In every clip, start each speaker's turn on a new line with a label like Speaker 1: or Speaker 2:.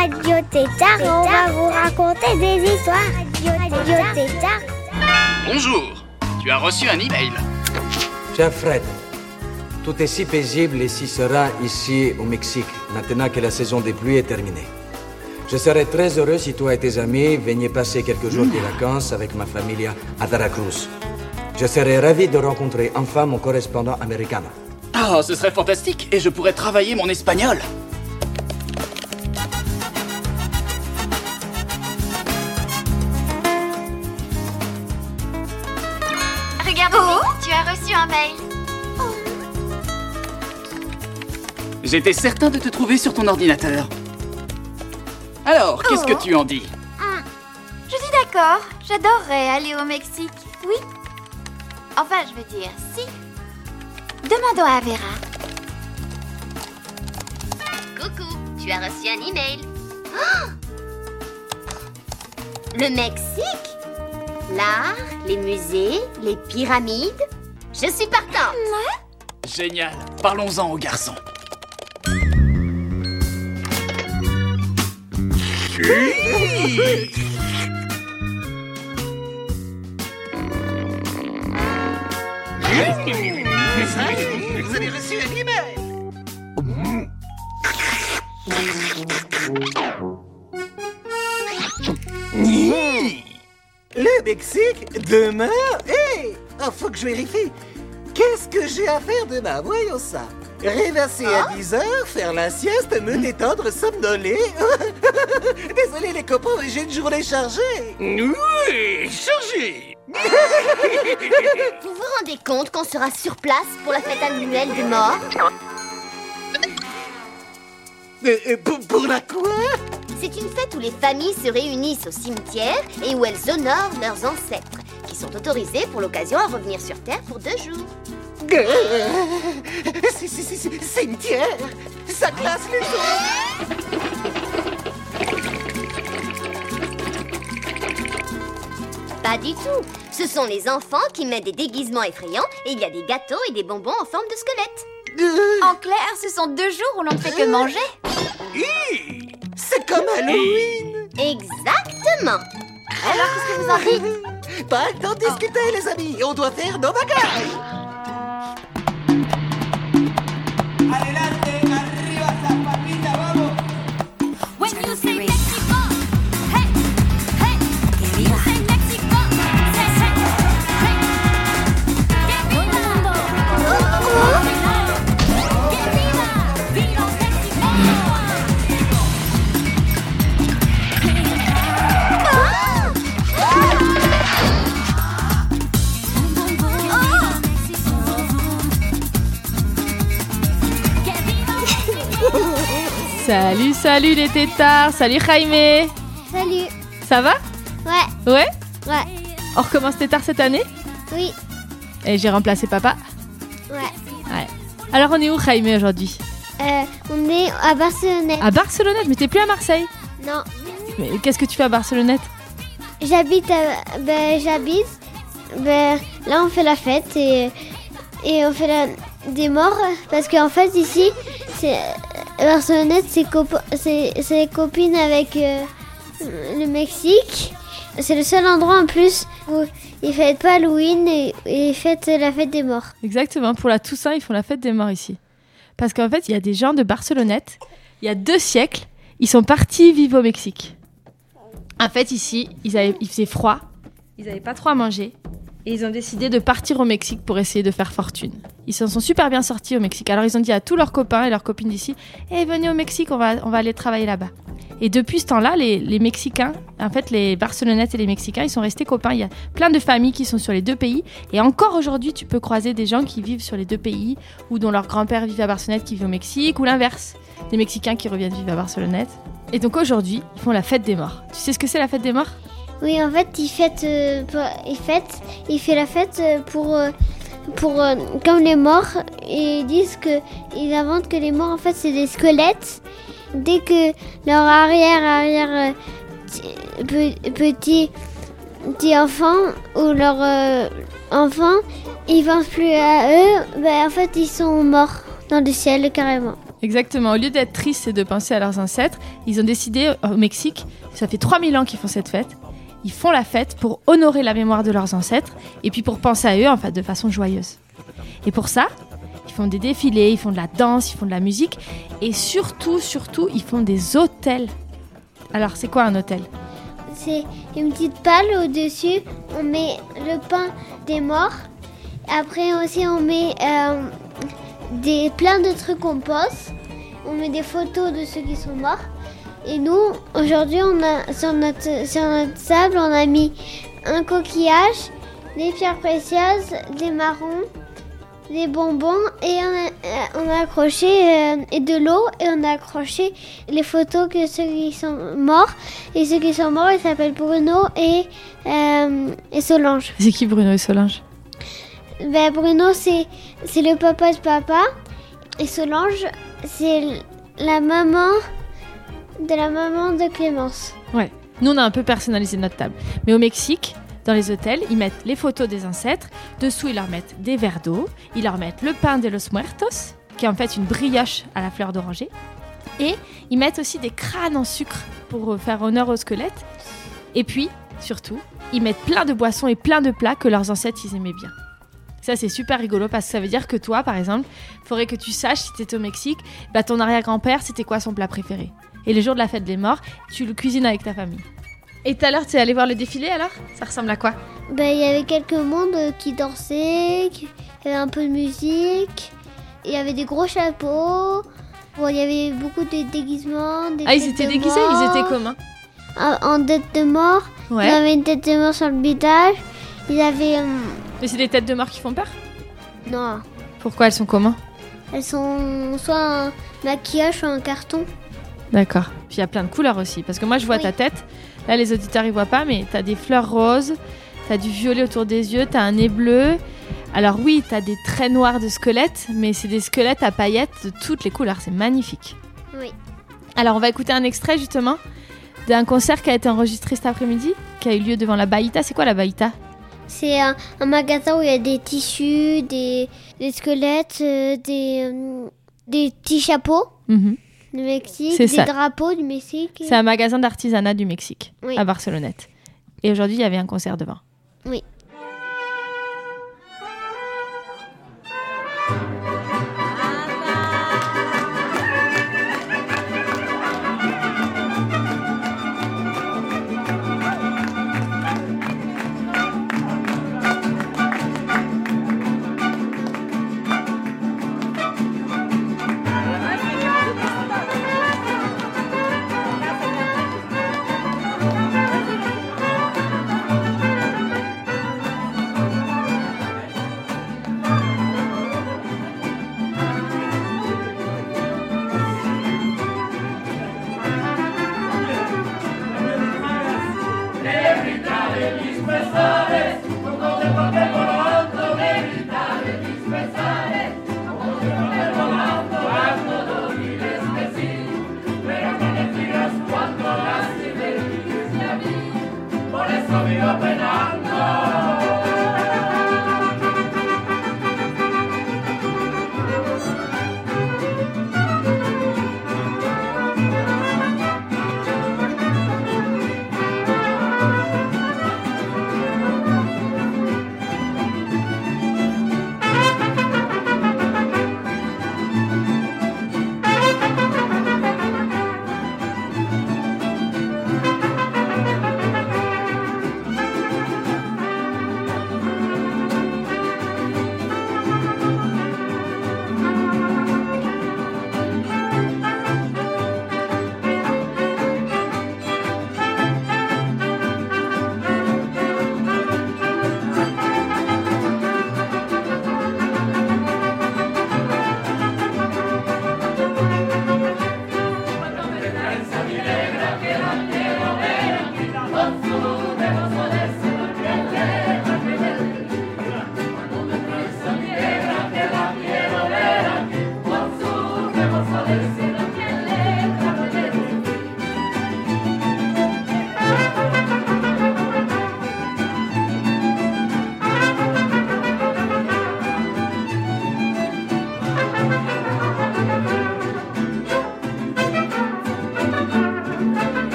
Speaker 1: Radio Tétard on va vous raconter des histoires. Radio Tétard.
Speaker 2: Bonjour, tu as reçu un email.
Speaker 3: Cher Fred, tout est si paisible et si serein ici au Mexique, maintenant que la saison des pluies est terminée. Je serais très heureux si toi et tes amis veniez passer quelques jours de vacances avec ma famille à Veracruz. Je serais ravi de rencontrer enfin mon correspondant américain.
Speaker 2: Oh, ce serait fantastique et je pourrais travailler mon espagnol. J'étais certain de te trouver sur ton ordinateur. Alors, qu'est-ce que tu en dis
Speaker 4: Je dis d'accord, j'adorerais aller au Mexique. Oui. Enfin, je veux dire, si. Demandons à Vera.
Speaker 5: Coucou, tu as reçu un email. Oh Le Mexique? L'art, les musées, les pyramides? Je suis partante.
Speaker 2: Génial, parlons-en aux garçons.
Speaker 6: Vous avez reçu un Le Mexique Demain Hé Oh, faut que je vérifie. Qu'est-ce que j'ai à faire demain? Voyons ça. Réverser à 10 heures, faire la sieste, me détendre, somnoler. Désolé les copains, mais j'ai une journée chargée.
Speaker 2: Oui, chargé
Speaker 5: Vous vous rendez compte qu'on sera sur place pour la fête annuelle des morts
Speaker 6: Euh, euh, pour, pour la quoi?
Speaker 5: C'est une fête où les familles se réunissent au cimetière et où elles honorent leurs ancêtres, qui sont autorisés pour l'occasion à revenir sur Terre pour deux jours.
Speaker 6: C'est- c'est- c'est- Cimetière. Ça classe les autres.
Speaker 5: Pas du tout. Ce sont les enfants qui mettent des déguisements effrayants et il y a des gâteaux et des bonbons en forme de squelette.
Speaker 6: Euh,
Speaker 4: En clair, ce sont deux jours où l'on ne fait que manger.
Speaker 6: C'est comme Halloween.
Speaker 5: Exactement.
Speaker 4: Alors, qu'est-ce que vous en dites?
Speaker 6: Pas le temps de discuter, les amis. On doit faire nos bagages
Speaker 7: Salut, salut les tétards, salut Jaime.
Speaker 1: Salut.
Speaker 7: Ça va?
Speaker 1: Ouais,
Speaker 7: Ouais?
Speaker 1: Ouais,
Speaker 7: On recommence tétard cette année?
Speaker 1: Oui,
Speaker 7: Et j'ai remplacé papa?
Speaker 1: Ouais.
Speaker 7: Ouais. Alors on est où Jaime aujourd'hui?
Speaker 1: Euh, on est à Barcelonnette.
Speaker 7: À Barcelonnette, mais t'es plus à Marseille?
Speaker 1: Non,
Speaker 7: Mais qu'est-ce que tu fais à Barcelonnette?
Speaker 1: J'habite à... Ben, j'habite... Ben, là, on fait la fête et, et on fait la, des morts. Parce qu'en fait, ici, c'est... Barcelonnette, c'est copo- copine avec euh, le Mexique. C'est le seul endroit en plus où ils fêtent pas Halloween et, et ils fêtent la fête des morts.
Speaker 7: Exactement, pour la Toussaint, ils font la fête des morts ici. Parce qu'en fait, il y a des gens de Barcelonnette, il y a deux siècles, ils sont partis vivre au Mexique. En fait, ici, ils avaient, il faisait froid, ils n'avaient pas trop à manger, et ils ont décidé de partir au Mexique pour essayer de faire fortune. Ils s'en sont super bien sortis au Mexique. Alors, ils ont dit à tous leurs copains et leurs copines d'ici Eh, venez au Mexique, on va, aller travailler là-bas. Et depuis ce temps-là, les, les Mexicains, en fait, les Barcelonettes et les Mexicains, ils sont restés copains. Il y a plein de familles qui sont sur les deux pays. Et encore aujourd'hui, tu peux croiser des gens qui vivent sur les deux pays, ou dont leur grand-père vit à Barcelonnette qui vit au Mexique, ou l'inverse. Des Mexicains qui reviennent vivre à Barcelonnette. Et donc aujourd'hui, ils font la fête des morts. Tu sais ce que c'est la fête des morts?
Speaker 1: Oui, en fait, il fête, euh, il il la fête euh, pour, euh, pour euh, comme les morts. Ils disent que, ils inventent que les morts, en fait, c'est des squelettes. Dès que leur arrière, arrière, ti- pe- petit, petit enfant ou leur enfant, ils pensent plus à eux, ben, en fait, ils sont morts dans le ciel carrément.
Speaker 7: Exactement. Au lieu d'être tristes et de penser à leurs ancêtres, ils ont décidé au Mexique, ça fait 3000 ans qu'ils font cette fête, ils font la fête pour honorer la mémoire de leurs ancêtres et puis pour penser à eux en fait de façon joyeuse. Et pour ça, ils font des défilés, ils font de la danse, ils font de la musique et surtout, surtout, ils font des hôtels. Alors, c'est quoi un hôtel?
Speaker 1: C'est une petite palle au-dessus, on met le pain des morts. Après aussi on met euh, des, plein de trucs qu'on pose. On met des photos de ceux qui sont morts. Et nous, aujourd'hui, on a sur notre, sur notre sable, on a mis un coquillage, des pierres précieuses, des marrons, des bonbons et on a, euh, on a accroché euh, et de l'eau et on a accroché les photos que ceux qui sont morts et ceux qui sont morts ils s'appellent Bruno et, euh, et Solange.
Speaker 7: C'est qui Bruno et Solange?
Speaker 1: Ben, Bruno c'est c'est le papa de papa et Solange c'est la maman de la maman de Clémence.
Speaker 7: Ouais. Nous, on a un peu personnalisé notre table. Mais au Mexique, dans les hôtels, ils mettent les photos des ancêtres. Dessous, ils leur mettent des verres d'eau. Ils leur mettent le pain de los muertos, qui est en fait une brioche à la fleur d'oranger. Et ils mettent aussi des crânes en sucre pour faire honneur au squelette. Et puis, surtout, ils mettent plein de boissons et plein de plats que leurs ancêtres ils aimaient bien. Ça, c'est super rigolo parce que ça veut dire que toi, par exemple, faudrait que tu saches si tu étais au Mexique, bah, ton arrière-grand-père, c'était quoi son plat préféré? Et le jour de la fête des morts, tu le cuisines avec ta famille. Et tout à l'heure, tu es allé voir le défilé alors? Ça ressemble à quoi?
Speaker 1: Ben, il y avait quelques mondes euh, qui dansaient, il y avait un peu de musique, il y avait des gros chapeaux. Bon, il y avait beaucoup de déguisements. Des
Speaker 7: Ah, ils étaient déguisés Ils étaient comment?
Speaker 1: En, en tête de mort. Ils
Speaker 7: Ouais.
Speaker 1: avaient une tête de mort sur le visage. Ils avaient. hum,
Speaker 7: Mais c'est des têtes de mort qui font peur?
Speaker 1: Non.
Speaker 7: Pourquoi elles sont comment?
Speaker 1: Elles sont soit un maquillage, soit un carton.
Speaker 7: D'accord. Puis il y a plein de couleurs aussi. Parce que moi, je vois
Speaker 1: Oui.
Speaker 7: ta tête. Là, les auditeurs, ils voient pas, mais t'as des fleurs roses, t'as du violet autour des yeux, t'as un nez bleu. Alors oui, t'as des traits noirs de squelettes, mais c'est des squelettes à paillettes de toutes les couleurs. C'est magnifique.
Speaker 1: Oui.
Speaker 7: Alors, on va écouter un extrait justement d'un concert qui a été enregistré cet après-midi, qui a eu lieu devant la Baïta. C'est quoi la Baïta?
Speaker 1: C'est un, un magasin où il y a des tissus, des, des squelettes, euh, des, hum, des petits chapeaux
Speaker 7: Mhm.
Speaker 1: Du Mexique,
Speaker 7: C'est
Speaker 1: des
Speaker 7: ça.
Speaker 1: drapeaux du Mexique.
Speaker 7: C'est un magasin d'artisanat du Mexique,
Speaker 1: Oui.
Speaker 7: à Barcelonnette. Et aujourd'hui, il y avait un concert devant.
Speaker 1: Oui.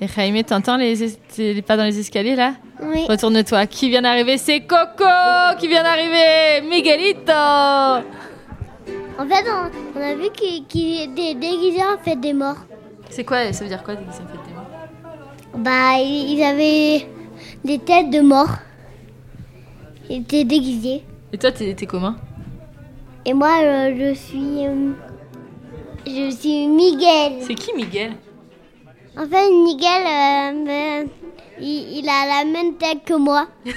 Speaker 7: Et Jaime, t'entends les, es- les pas dans les escaliers là?
Speaker 1: Oui.
Speaker 7: Retourne-toi. Qui vient d'arriver? C'est Coco qui vient d'arriver Miguelito
Speaker 1: En fait, on, on a vu qu'il était déguisé en fait des morts.
Speaker 7: C'est quoi? Ça veut dire quoi déguisé en fait des morts?
Speaker 1: Bah, ils avaient des têtes de morts. Ils étaient déguisés.
Speaker 7: Et toi, t'es t'es comment?
Speaker 1: Et moi, euh, je suis. euh, je suis Miguel.
Speaker 7: C'est qui Miguel?
Speaker 1: En fait, Miguel, euh, il, il a la même tête que moi. Je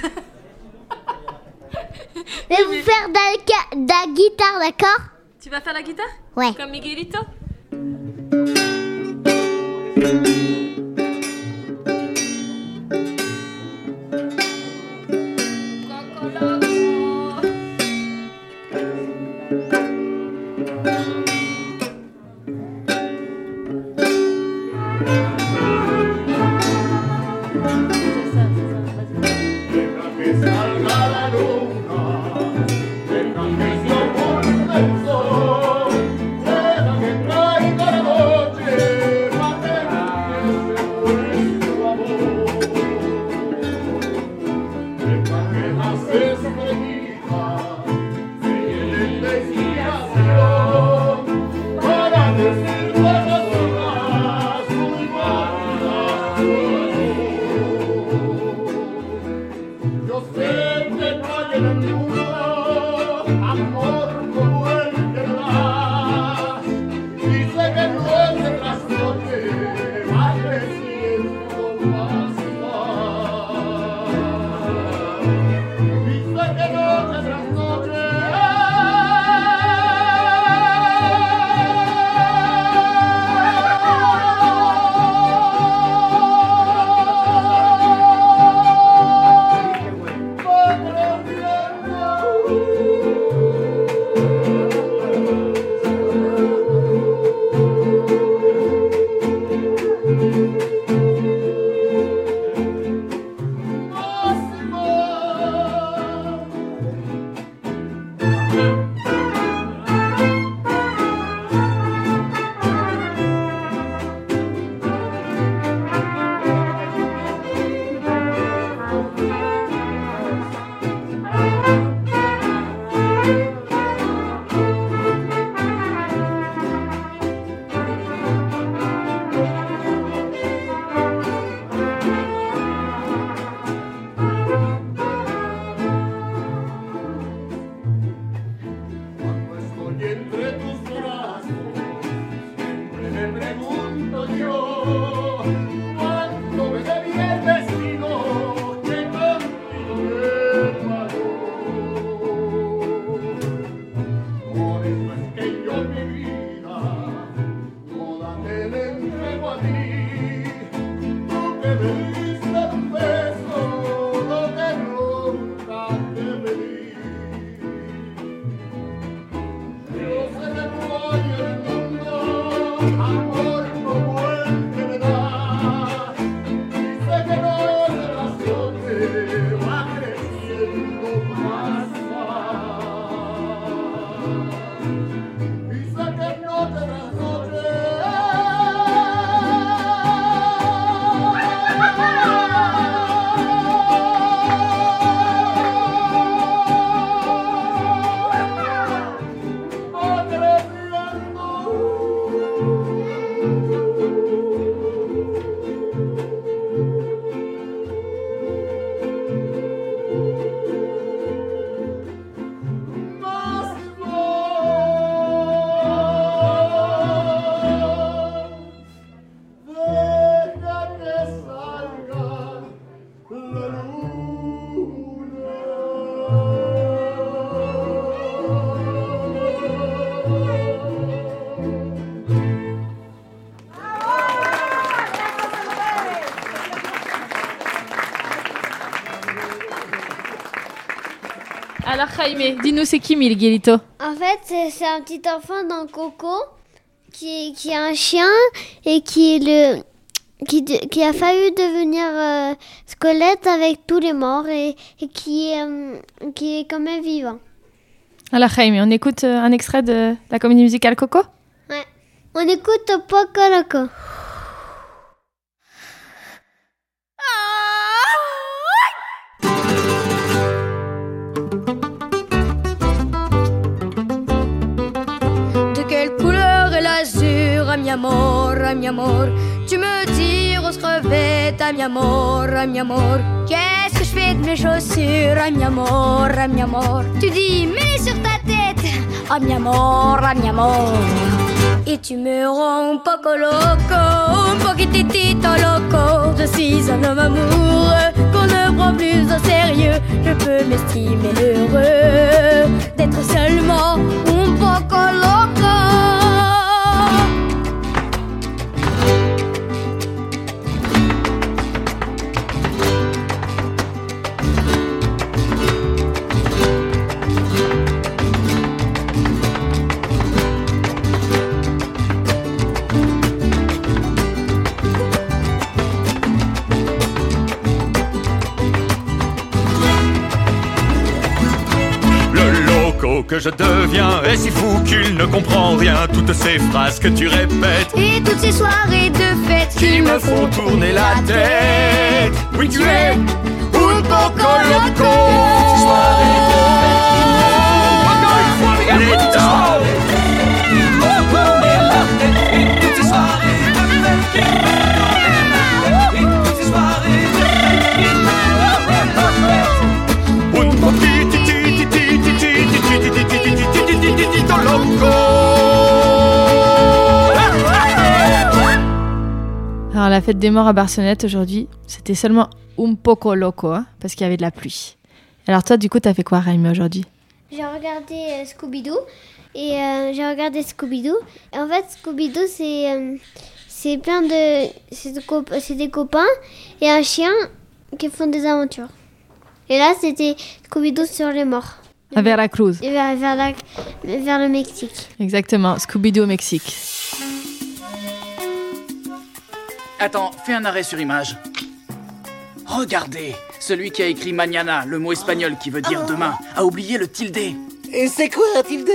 Speaker 1: vais vous faire de la, ca- de la guitare, d'accord?
Speaker 7: Tu vas faire la guitare?
Speaker 1: Ouais.
Speaker 7: Comme Miguelito? Dis-nous c'est qui Miguelito
Speaker 1: En fait, c'est un petit enfant dans Coco qui, qui a un chien et qui est le qui, de- qui a failli devenir euh, squelette avec tous les morts et, et qui, est, euh, qui est quand même vivant.
Speaker 7: Alors Jaime, on écoute euh, un extrait de la comédie musicale Coco?
Speaker 1: Ouais. On écoute Poco Loco.
Speaker 8: Tu me tires aux crevettes, ah, mi amor, ah, mi. Qu'est-ce que je fais de mes chaussures, ah, mi amor, amor? Tu dis, mets sur ta tête, ah, mi amor. Et tu me rends un poco loco, un poquitito loco. Je suis un homme amoureux qu'on ne prend plus au sérieux. Je peux m'estimer heureux
Speaker 9: Toutes ces phrases que tu répètes
Speaker 8: Et toutes ces soirées de fête
Speaker 9: qui me font tourner la tête. Oui, tu es un poco loco. Encore
Speaker 7: la fête des morts à Barcelonnette aujourd'hui, c'était seulement un poco loco, hein, parce qu'il y avait de la pluie. Alors toi, du coup, t'as fait quoi, Raimi, aujourd'hui?
Speaker 1: J'ai regardé euh, Scooby-Doo et euh, j'ai regardé Scooby-Doo. Et en fait, Scooby-Doo, c'est euh, c'est plein de. C'est de cop- c'est des copains et un chien qui font des aventures. Et là, c'était Scooby-Doo sur les morts.
Speaker 7: À Veracruz.
Speaker 1: Vers, vers, la- vers le Mexique.
Speaker 7: Exactement, Scooby-Doo au Mexique.
Speaker 2: Attends, fais un arrêt sur image. Regardez, celui qui a écrit mañana, le mot espagnol qui veut dire demain, a oublié le tilde.
Speaker 6: Et c'est quoi un tilde?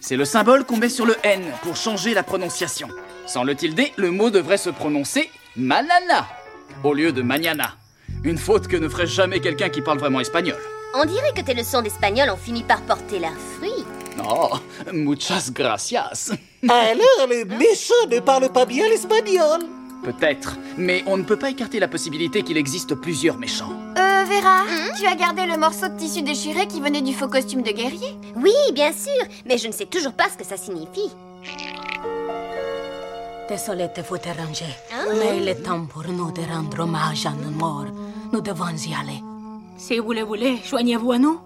Speaker 2: C'est le symbole qu'on met sur le N pour changer la prononciation. Sans le tilde, le mot devrait se prononcer manana au lieu de mañana. Une faute que ne ferait jamais quelqu'un qui parle vraiment espagnol.
Speaker 5: On dirait que tes leçons d'espagnol ont fini par porter leurs fruits.
Speaker 2: Oh, muchas gracias.
Speaker 6: Alors, le méchant ne parle pas bien l'espagnol.
Speaker 2: Peut-être, mais on ne peut pas écarter la possibilité qu'il existe plusieurs méchants.
Speaker 4: Euh, Vera, tu as gardé le morceau de tissu déchiré qui venait du faux costume de guerrier?
Speaker 5: Oui, bien sûr, mais je ne sais toujours pas ce que ça signifie.
Speaker 10: Désolé de vous déranger, mais il est temps pour nous de rendre hommage à nos morts. Nous devons y aller. Si vous le voulez, joignez-vous à nous.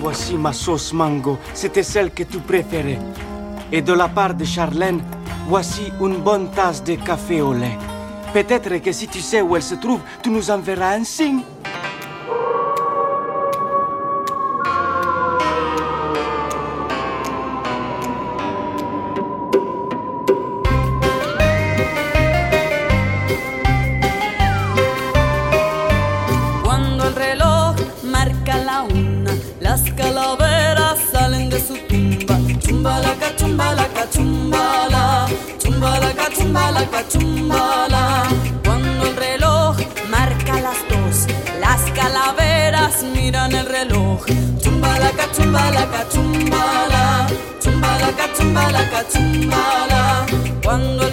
Speaker 11: Voici ma sauce mango. C'était celle que tu préférais. Et de la part de Charlène, voici une bonne tasse de café au lait. Peut-être que si tu sais où elle se trouve, tu nous enverras un signe.
Speaker 12: Cachumbala, cuando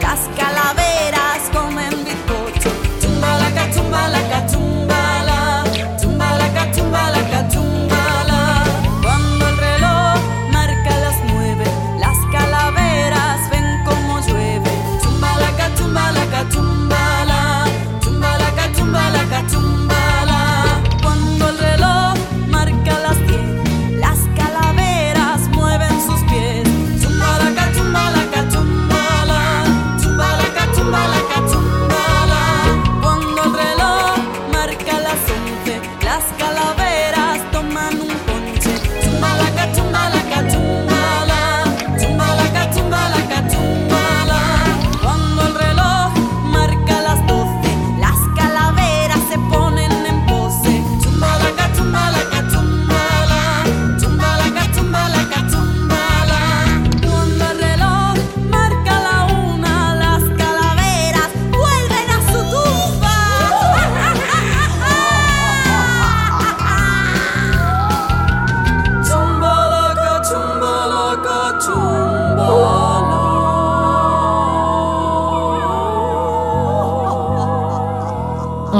Speaker 12: casi,
Speaker 7: casi.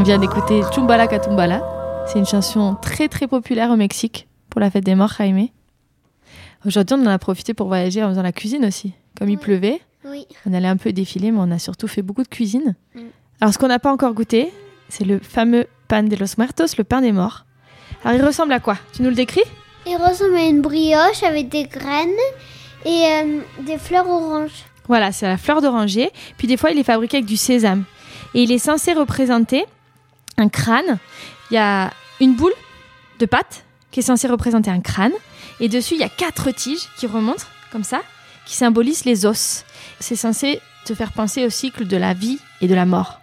Speaker 7: Vient d'écouter Chumbala Catumbala. C'est une chanson très très populaire au Mexique pour la fête des morts, Jaime. Aujourd'hui, on en a profité pour voyager en faisant la cuisine aussi. Comme il pleuvait,
Speaker 1: Oui.
Speaker 7: on allait un peu défiler, mais on a surtout fait beaucoup de cuisine.
Speaker 1: Mm.
Speaker 7: Alors, ce qu'on n'a pas encore goûté, c'est le fameux pan de los muertos, le pain des morts. Alors, il ressemble à quoi? Tu nous le décris?
Speaker 1: Il ressemble à une brioche avec des graines et euh, des fleurs oranges.
Speaker 7: Voilà, c'est la fleur d'oranger. Puis des fois, il est fabriqué avec du sésame. Et il est censé représenter un crâne. Il y a une boule de pâte qui est censée représenter un crâne. Et dessus, il y a quatre tiges qui remontent comme ça, qui symbolisent les os. C'est censé te faire penser au cycle de la vie et de la mort.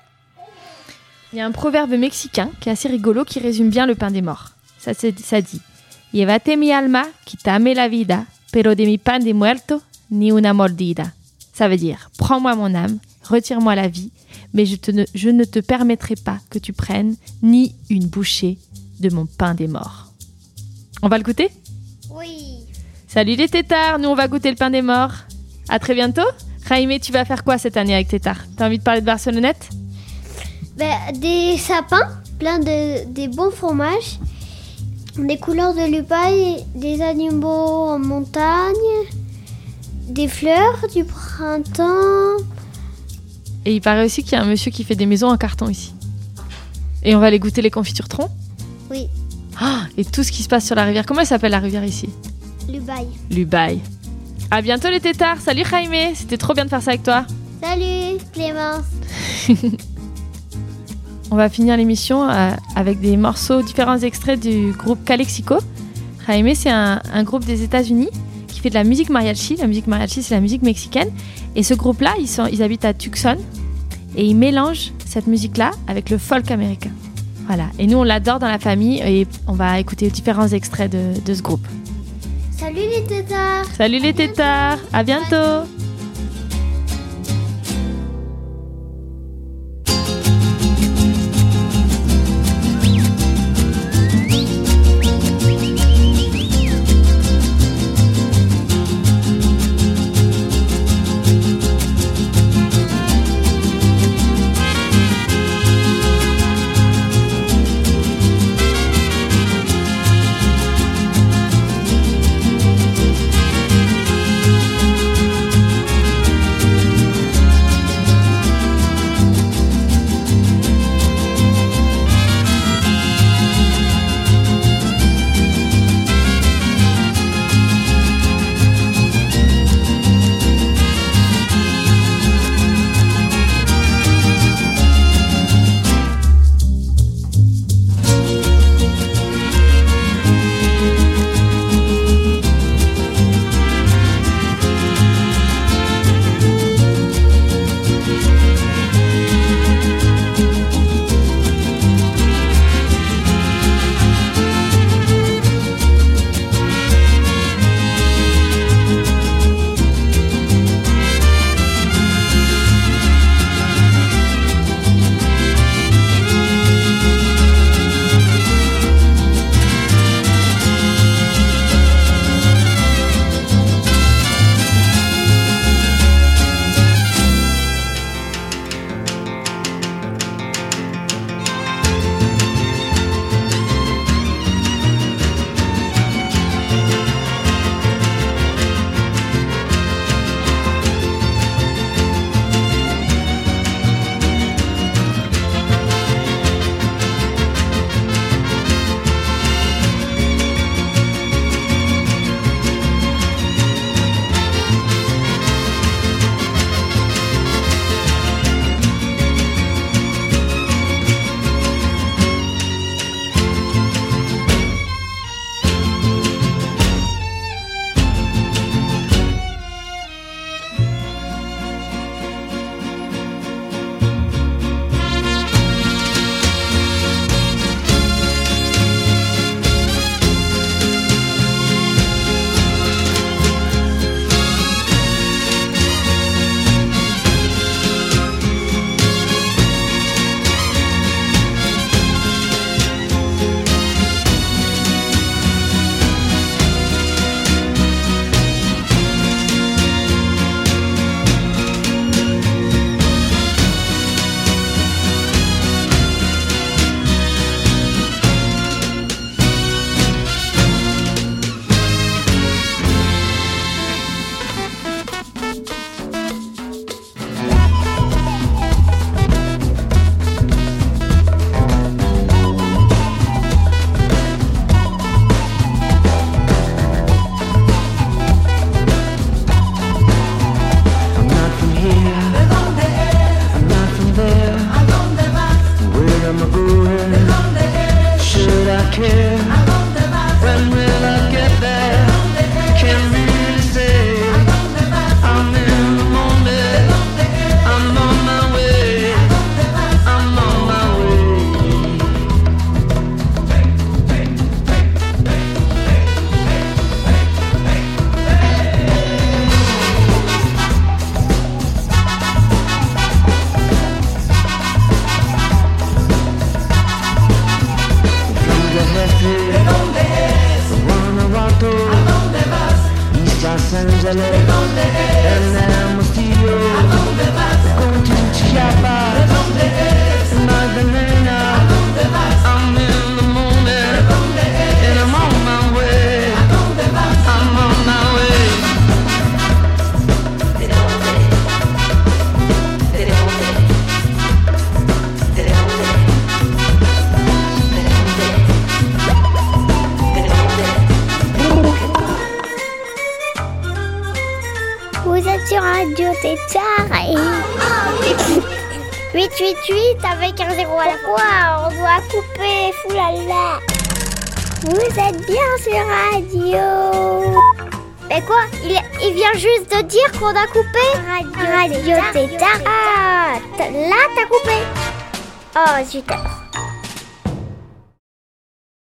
Speaker 7: Il y a un proverbe mexicain qui est assez rigolo qui résume bien le pain des morts. Ça, ça dit Llévate mi alma, quítame la vida, pero de mi pan de muerto, ni una mordida. Ça veut dire Prends-moi mon âme, retire-moi la vie, mais je, te ne, je ne te permettrai pas que tu prennes ni une bouchée de mon pain des morts. On va le goûter?
Speaker 1: Oui.
Speaker 7: Salut les tétards, nous on va goûter le pain des morts. À très bientôt. Jaime, tu vas faire quoi cette année avec tétards T'as envie de parler de Barcelonnette?
Speaker 1: Ben, des sapins, plein de des bons fromages, des couleurs de lupaille, des animaux en montagne, des fleurs du printemps.
Speaker 7: Et il paraît aussi qu'il y a un monsieur qui fait des maisons en carton ici. Et on va aller goûter les confitures troncs
Speaker 1: Oui,
Speaker 7: Ah, et tout ce qui se passe sur la rivière. Comment elle s'appelle la rivière ici?
Speaker 1: Lubaille.
Speaker 7: Lubaï. À bientôt les tétards. Salut Jaime, c'était trop bien de faire ça avec toi.
Speaker 1: Salut Clémence.
Speaker 7: On va finir l'émission euh, avec des morceaux, différents extraits du groupe Calexico. Jaime, c'est un, un groupe des États-Unis qui fait de la musique mariachi. La musique mariachi, c'est la musique mexicaine. Et ce groupe-là, ils, sont- ils habitent à Tucson et ils mélangent cette musique-là avec le folk américain. Voilà. Et nous, on l'adore dans la famille et on va écouter différents extraits de, de ce groupe.
Speaker 1: Salut les tétards.
Speaker 7: Salut les tétards, à bientôt.
Speaker 13: ¿De
Speaker 14: dónde eres? ¿A dónde vas? Con. 888 avec un zéro à la fois, on doit couper, foulala. Vous êtes bien sur radio. Mais quoi? Il, il vient juste de dire qu'on a coupé Radio, radio Tétard. Ah, là t'as coupé. Oh, super.